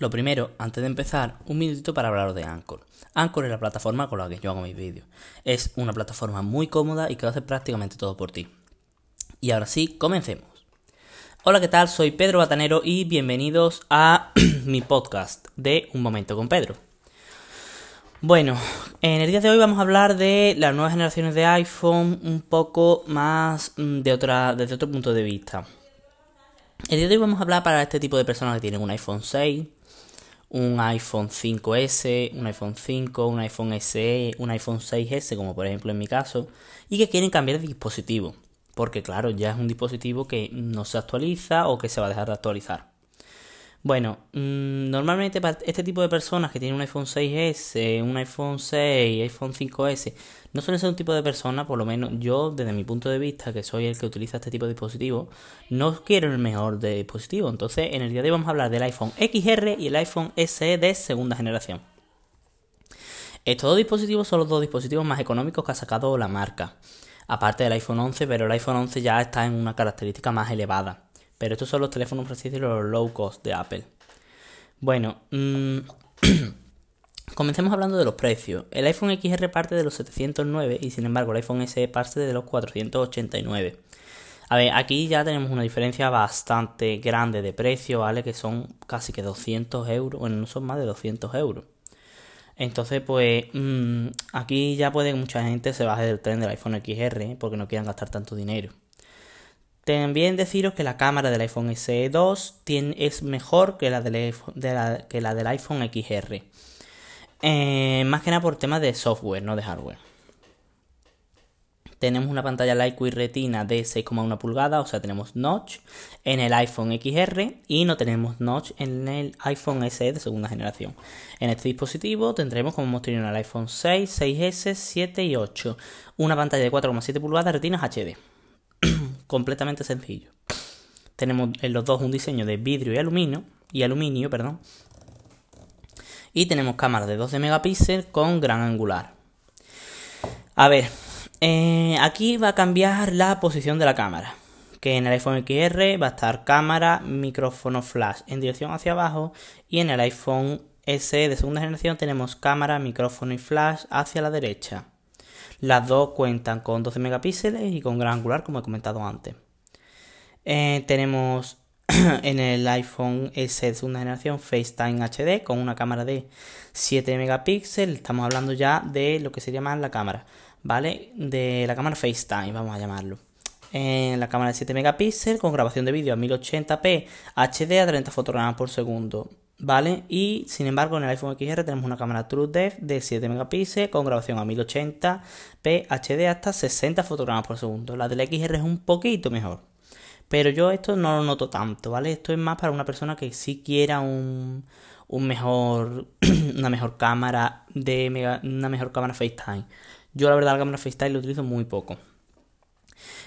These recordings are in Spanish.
Lo primero, antes de empezar, un minutito para hablaros de Anchor. Anchor es la plataforma con la que yo hago mis vídeos. Es una plataforma muy cómoda y que hace prácticamente todo por ti. Y ahora sí, comencemos. Hola, ¿qué tal? Soy Pedro Batanero y bienvenidos a mi podcast de Un Momento con Pedro. Bueno, en el día de hoy vamos a hablar de las nuevas generaciones de iPhone un poco más mm, de otra, desde otro punto de vista. El día de hoy vamos a hablar para este tipo de personas que tienen un iPhone 6, un iPhone 5S, un iPhone 5, un iPhone SE, un iPhone 6S, como por ejemplo en mi caso, y que quieren cambiar de dispositivo, porque claro, ya es un dispositivo que no se actualiza o que se va a dejar de actualizar. Bueno, mm, normalmente para este tipo de personas que tienen un iPhone 6S, un iPhone 6, iPhone 5S, no suelen ser un tipo de persona, por lo menos yo desde mi punto de vista, que soy el que utiliza este tipo de dispositivos, no quiero el mejor de dispositivo. Entonces, en el día de hoy vamos a hablar del iPhone XR y el iPhone SE de segunda generación. Estos dos dispositivos son los dos dispositivos más económicos que ha sacado la marca. Aparte del iPhone 11, pero el iPhone 11 ya está en una característica más elevada. Pero estos son los teléfonos, por así decirlo, low cost de Apple. Bueno, mmm, comencemos hablando de los precios. El iPhone XR parte de los 709 y sin embargo el iPhone SE parte de los 489. A ver, aquí ya tenemos una diferencia bastante grande de precio, ¿vale? Que son casi que 200 euros. Bueno, no son más de 200 euros. Entonces, pues mmm, aquí ya puede que mucha gente se baje del tren del iPhone XR porque no quieran gastar tanto dinero. También deciros que la cámara del iPhone SE2 tiene, es mejor que la, del, de la, que la del iPhone XR. Eh, más que nada por temas de software, no de hardware. Tenemos una pantalla Lightweight Retina de 6,1 pulgadas, o sea, tenemos notch en el iPhone XR y no tenemos notch en el iPhone SE de segunda generación. En este dispositivo tendremos, como hemos tenido en el iPhone 6, 6S, 7 y 8, una pantalla de 4,7 pulgadas retinas HD completamente sencillo. Tenemos en los dos un diseño de vidrio y aluminio, y aluminio, perdón. Y tenemos cámara de 12 megapíxeles con gran angular. A ver, eh, aquí va a cambiar la posición de la cámara. Que en el iPhone XR va a estar cámara, micrófono flash en dirección hacia abajo. Y en el iPhone SE de segunda generación tenemos cámara, micrófono y flash hacia la derecha. Las dos cuentan con 12 megapíxeles y con gran angular, como he comentado antes. Eh, tenemos en el iPhone S de segunda generación FaceTime HD con una cámara de 7 megapíxeles. Estamos hablando ya de lo que se llama la cámara, ¿vale? De la cámara FaceTime, vamos a llamarlo. En la cámara de 7 megapíxeles con grabación de vídeo a 1080p HD a 30 fotogramas por segundo. ¿Vale? Y sin embargo en el iPhone XR tenemos una cámara TrueDepth de 7 megapíxeles con grabación a 1080p HD hasta 60 fotogramas por segundo. La del XR es un poquito mejor. Pero yo esto no lo noto tanto, ¿vale? Esto es más para una persona que sí quiera un, un mejor, una mejor cámara de una mejor cámara FaceTime. Yo la verdad la cámara FaceTime lo utilizo muy poco.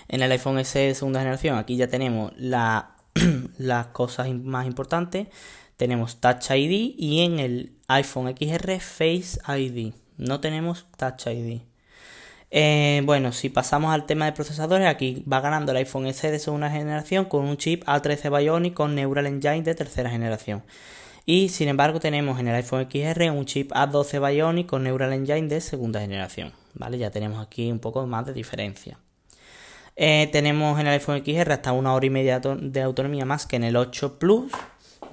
En el iPhone SE de segunda generación aquí ya tenemos la, las cosas más importantes tenemos Touch ID y en el iPhone XR Face ID. No tenemos Touch ID. Eh, bueno, si pasamos al tema de procesadores, aquí va ganando el iPhone SE de segunda generación con un chip A13 Bionic con Neural Engine de tercera generación. Y sin embargo tenemos en el iPhone XR un chip A12 Bionic con Neural Engine de segunda generación. ¿Vale? Ya tenemos aquí un poco más de diferencia. Eh, tenemos en el iPhone XR hasta una hora y media de autonomía más que en el 8 Plus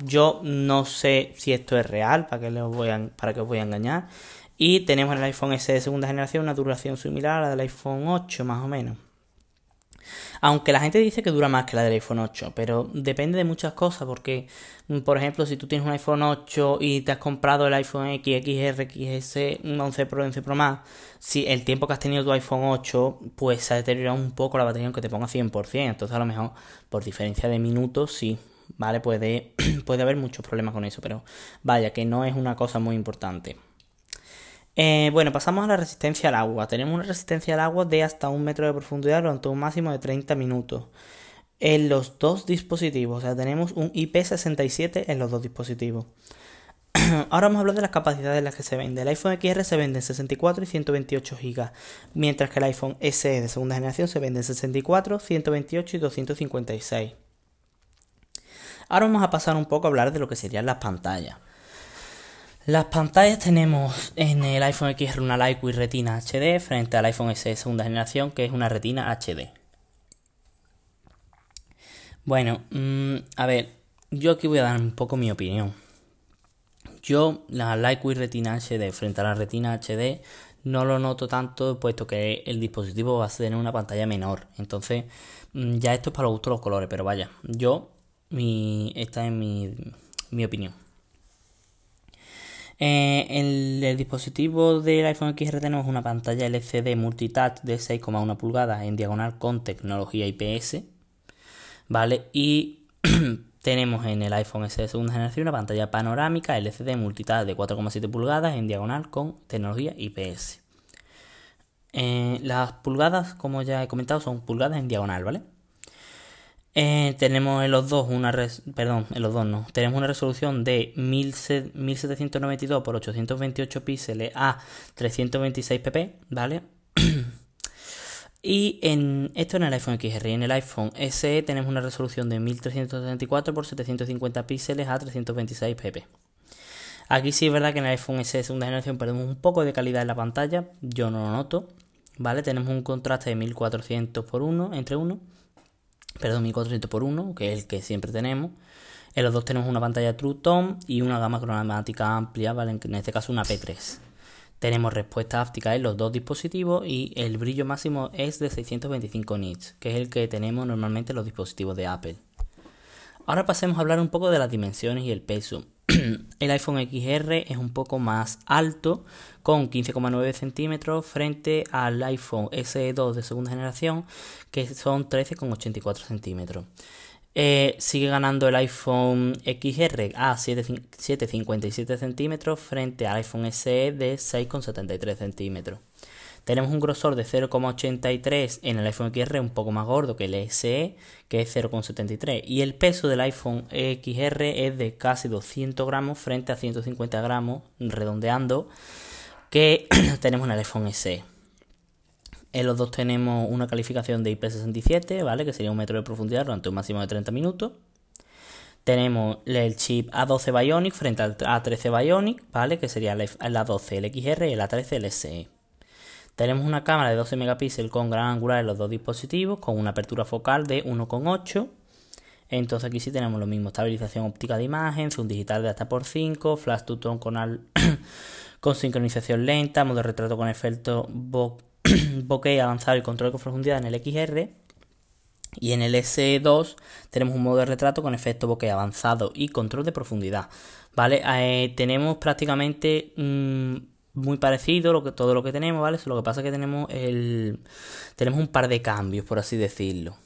yo no sé si esto es real, para que, voy a, para que os voy a engañar. Y tenemos en el iPhone S de segunda generación una duración similar a la del iPhone 8, más o menos. Aunque la gente dice que dura más que la del iPhone 8, pero depende de muchas cosas, porque, mm, por ejemplo, si tú tienes un iPhone 8 y te has comprado el iPhone X, XR, XS, 11 Pro, 11 Pro más, si el tiempo que has tenido tu iPhone 8, pues se ha deteriorado un poco la batería aunque te ponga 100%, entonces a lo mejor por diferencia de minutos sí, ¿vale? Puede, puede haber muchos problemas con eso, pero vaya, que no es una cosa muy importante. Eh, bueno, pasamos a la resistencia al agua. Tenemos una resistencia al agua de hasta un metro de profundidad durante un máximo de 30 minutos en los dos dispositivos. O sea, tenemos un IP67 en los dos dispositivos. Ahora vamos a hablar de las capacidades en las que se vende. El iPhone XR se vende en 64 y 128 GB, mientras que el iPhone SE de segunda generación se vende en 64, 128 y 256. Ahora vamos a pasar un poco a hablar de lo que serían las pantallas. Las pantallas tenemos en el iPhone XR una Lightweight Retina HD frente al iPhone SE segunda generación que es una Retina HD. Bueno, mm, a ver, yo aquí voy a dar un poco mi opinión. Yo la Lightweight Retina HD frente a la Retina HD no lo noto tanto puesto que el dispositivo va a tener una pantalla menor. Entonces, mm, ya esto es para los gustos los colores, pero vaya, yo, mi, esta es mi, mi opinión. Eh, en el dispositivo del iPhone XR tenemos una pantalla LCD multitouch de 6,1 pulgadas en diagonal con tecnología IPS, ¿vale? Y tenemos en el iPhone SE de segunda generación una pantalla panorámica LCD multitouch de 4,7 pulgadas en diagonal con tecnología IPS. Eh, las pulgadas, como ya he comentado, son pulgadas en diagonal, ¿vale? Eh, tenemos en los dos una perdón, en los dos no. Tenemos una resolución de 1792 por 828 píxeles a 326 pp, ¿vale? y en esto en el iPhone XR y en el iPhone SE tenemos una resolución de 1334 por 750 píxeles a 326 pp. Aquí sí es verdad que en el iPhone SE segunda generación perdemos un poco de calidad en la pantalla, yo no lo noto, ¿vale? Tenemos un contraste de 1400 por 1 entre 1 perdón, 1400 por 1, que es el que siempre tenemos. En los dos tenemos una pantalla True Tone y una gama cromática amplia, ¿vale? En este caso una P3. Tenemos respuesta áptica en los dos dispositivos y el brillo máximo es de 625 nits, que es el que tenemos normalmente en los dispositivos de Apple. Ahora pasemos a hablar un poco de las dimensiones y el peso. el iPhone XR es un poco más alto, con 15,9 centímetros, frente al iPhone SE2 de segunda generación, que son 13,84 centímetros. Eh, sigue ganando el iPhone XR a 7,57 centímetros frente al iPhone SE de 6,73 centímetros. Tenemos un grosor de 0,83 en el iPhone XR, un poco más gordo que el SE, que es 0,73. Y el peso del iPhone XR es de casi 200 gramos frente a 150 gramos, redondeando, que tenemos en el iPhone SE. En los dos tenemos una calificación de IP67, ¿vale? Que sería un metro de profundidad durante un máximo de 30 minutos. Tenemos el chip A12 Bionic frente al A13 Bionic, ¿vale? Que sería el A12 el XR y el A13 el SE. Tenemos una cámara de 12 megapíxeles con gran angular en los dos dispositivos, con una apertura focal de 1,8. Entonces aquí sí tenemos lo mismo, estabilización óptica de imagen, zoom digital de hasta por 5, flash to tone con, sincronización lenta, modo de retrato con efecto bokeh avanzado y control con profundidad en el XR. Y en el S2 tenemos un modo de retrato con efecto bokeh avanzado y control de profundidad. ¿Vale? Eh, tenemos prácticamente muy parecido lo que, todo lo que tenemos, ¿vale? Lo que pasa es que tenemos el tenemos un par de cambios, por así decirlo.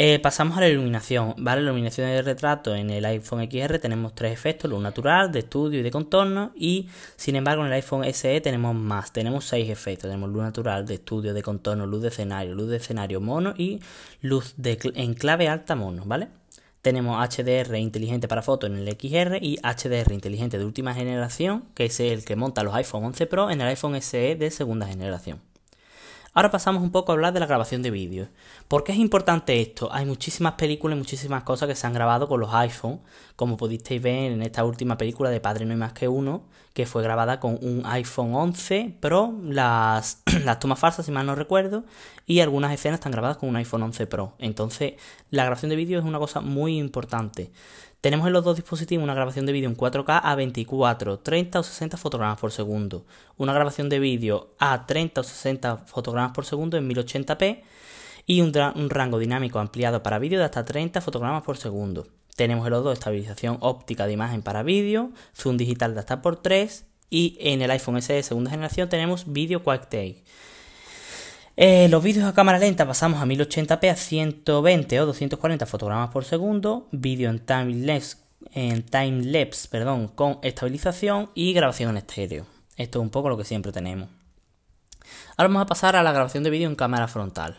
Eh, pasamos a la iluminación, ¿vale? La iluminación de retrato en el iPhone XR tenemos tres efectos, luz natural, de estudio y de contorno y sin embargo en el iPhone SE tenemos más, tenemos seis efectos, tenemos luz natural, de estudio, de contorno, luz de escenario, luz de escenario mono y luz de, en clave alta mono, ¿vale? Tenemos HDR inteligente para fotos en el XR y HDR inteligente de última generación, que es el que monta los iPhone 11 Pro en el iPhone SE de segunda generación. Ahora pasamos un poco a hablar de la grabación de vídeo. ¿Por qué es importante esto? Hay muchísimas películas y muchísimas cosas que se han grabado con los iPhone, como pudisteis ver en esta última película de Padre No hay más que uno, que fue grabada con un iPhone 11 Pro, las, las tomas falsas si mal no recuerdo, y algunas escenas están grabadas con un iPhone 11 Pro. Entonces, la grabación de vídeo es una cosa muy importante. Tenemos en los dos dispositivos una grabación de vídeo en 4K a 24, 30 o 60 fotogramas por segundo. Una grabación de vídeo a 30 o 60 fotogramas por segundo en 1080p y un, rango dinámico ampliado para vídeo de hasta 30 fotogramas por segundo. Tenemos en los dos estabilización óptica de imagen para vídeo, zoom digital de hasta por 3 y en el iPhone SE segunda generación tenemos vídeo Quake eh, los vídeos a cámara lenta pasamos a 1080p a 120 o 240 fotogramas por segundo, vídeo en time-lapse en time -lapse, perdón, con estabilización y grabación en estéreo. Esto es un poco lo que siempre tenemos. Ahora vamos a pasar a la grabación de vídeo en cámara frontal.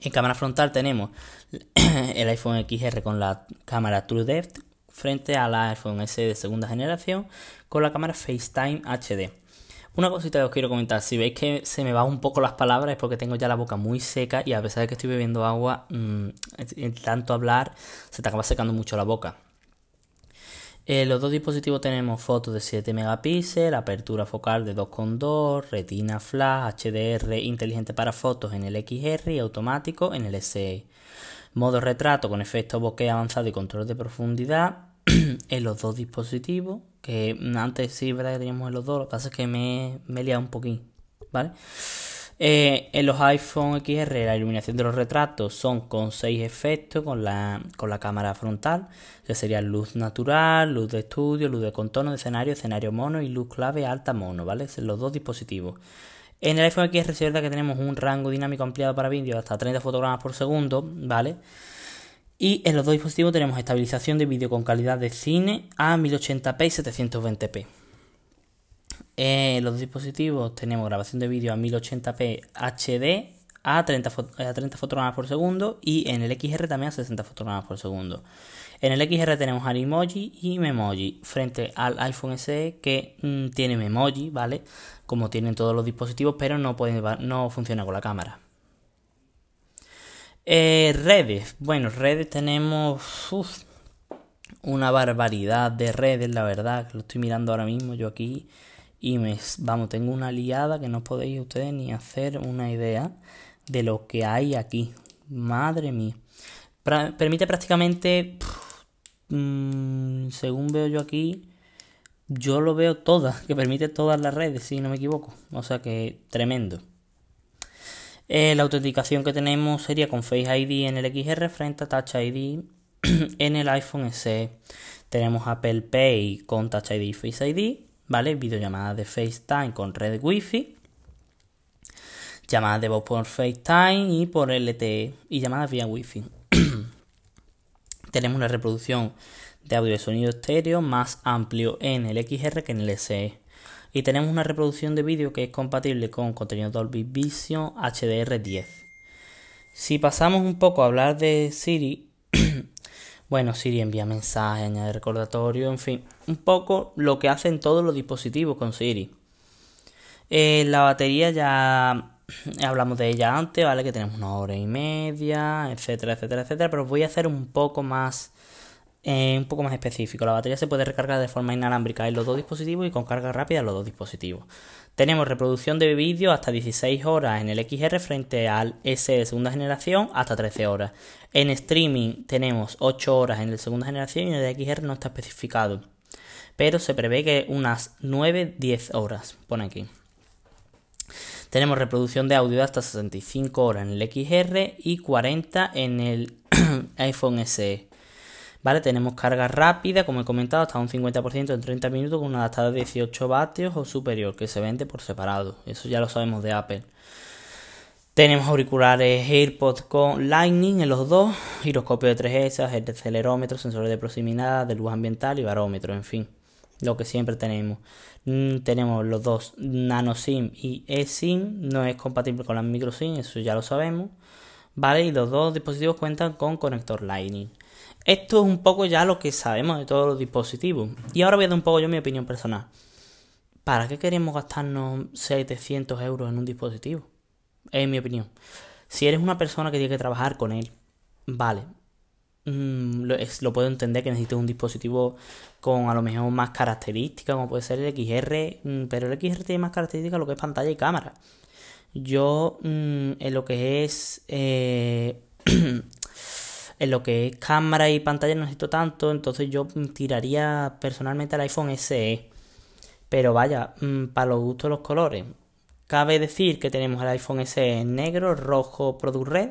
En cámara frontal tenemos el iPhone XR con la cámara TrueDepth frente al iPhone S de segunda generación con la cámara FaceTime HD. Una cosita que os quiero comentar, si veis que se me va un poco las palabras es porque tengo ya la boca muy seca y a pesar de que estoy bebiendo agua, mm, en tanto hablar se te acaba secando mucho la boca. En los dos dispositivos tenemos fotos de 7 megapíxeles, apertura focal de 2.2, retina flash, HDR inteligente para fotos en el XR y automático en el SE. Modo retrato con efecto bokeh avanzado y control de profundidad en los dos dispositivos. Que antes sí, verdad que teníamos en los dos, lo que pasa es que me, me he liado un poquín, ¿vale? Eh, en los iPhone XR la iluminación de los retratos son con seis efectos con la, con la cámara frontal, que sería luz natural, luz de estudio, luz de contorno de escenario, escenario mono y luz clave alta mono, ¿vale? Son los dos dispositivos. En el iPhone XR es verdad que tenemos un rango dinámico ampliado para vídeo hasta 30 fotogramas por segundo, ¿vale? Y en los dos dispositivos tenemos estabilización de vídeo con calidad de cine a 1080p y 720p. En los dispositivos tenemos grabación de vídeo a 1080p HD a 30, a 30 fotogramas por segundo y en el XR también a 60 fotogramas por segundo. En el XR tenemos Animoji y Memoji frente al iPhone SE que mm, tiene Memoji, ¿vale? Como tienen todos los dispositivos, pero no, puede, no funciona con la cámara. Eh, redes. Bueno, redes tenemos una barbaridad de redes, la verdad, lo estoy mirando ahora mismo yo aquí y me, vamos, tengo una liada que no podéis ustedes ni hacer una idea de lo que hay aquí. Madre mía. permite prácticamente, mm, según veo yo aquí, yo lo veo todas, que permite todas las redes, si no me equivoco. O sea que tremendo. Eh, la autenticación que tenemos sería con Face ID en el XR frente a Touch ID en el iPhone SE. Tenemos Apple Pay con Touch ID y Face ID ¿vale? Videollamadas de FaceTime con red Wi-Fi, llamadas de voz por FaceTime y por LTE y llamadas vía Wi-Fi. Tenemos una reproducción de audio y sonido estéreo más amplio en el XR que en el SE. Y tenemos una reproducción de vídeo que es compatible con contenido Dolby Vision HDR10. Si pasamos un poco a hablar de Siri, bueno, Siri envía mensajes, añade recordatorio, en fin, un poco lo que hacen todos los dispositivos con Siri. Eh, la batería ya hablamos de ella antes, ¿vale? Que tenemos una hora y media, etcétera, etcétera, etcétera, pero voy a hacer un poco más un poco más específico. La batería se puede recargar de forma inalámbrica en los dos dispositivos y con carga rápida en los dos dispositivos. Tenemos reproducción de vídeo hasta 16 horas en el XR frente al S de segunda generación hasta 13 horas. En streaming tenemos 8 horas en la segunda generación y en el XR no está especificado. Pero se prevé que unas 9-10 horas, pone aquí. Tenemos reproducción de audio hasta 65 horas en el XR y 40 en el iPhone SE. ¿Vale? Tenemos carga rápida, como he comentado, hasta un 50% en 30 minutos con un adaptador de 18 vatios o superior que se vende por separado. Eso ya lo sabemos de Apple. Tenemos auriculares AirPods con Lightning en los dos, giroscopio de 3S, el acelerómetro, sensores de proximidad, de luz ambiental y barómetro, en fin, lo que siempre tenemos. Mm, tenemos los dos Nano SIM y eSIM, no es compatible con la micro SIM, eso ya lo sabemos. Vale, y los dos dispositivos cuentan con conector Lightning. Esto es un poco ya lo que sabemos de todos los dispositivos. Y ahora voy a dar un poco yo mi opinión personal. ¿Para qué queremos gastarnos 700 euros en un dispositivo? Es mi opinión. Si eres una persona que tiene que trabajar con él, vale. Mm, lo, puedo entender que necesites un dispositivo con a lo mejor más características, como puede ser el XR, mm, pero el XR tiene más características lo que es pantalla y cámara. Yo, mm, en lo que es eh, en lo que es cámara y pantalla no necesito tanto, entonces yo tiraría personalmente al iPhone SE. Pero vaya, mm, para los gustos los colores. Cabe decir que tenemos el iPhone SE en negro, rojo, Product Red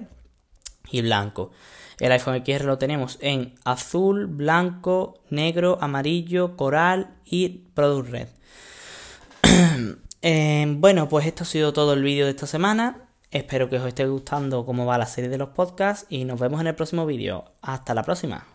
y blanco. El iPhone XR lo tenemos en azul, blanco, negro, amarillo, coral y Product Red. Eh, bueno, pues esto ha sido todo el vídeo de esta semana. Espero que os esté gustando cómo va la serie de los podcasts y nos vemos en el próximo vídeo. Hasta la próxima.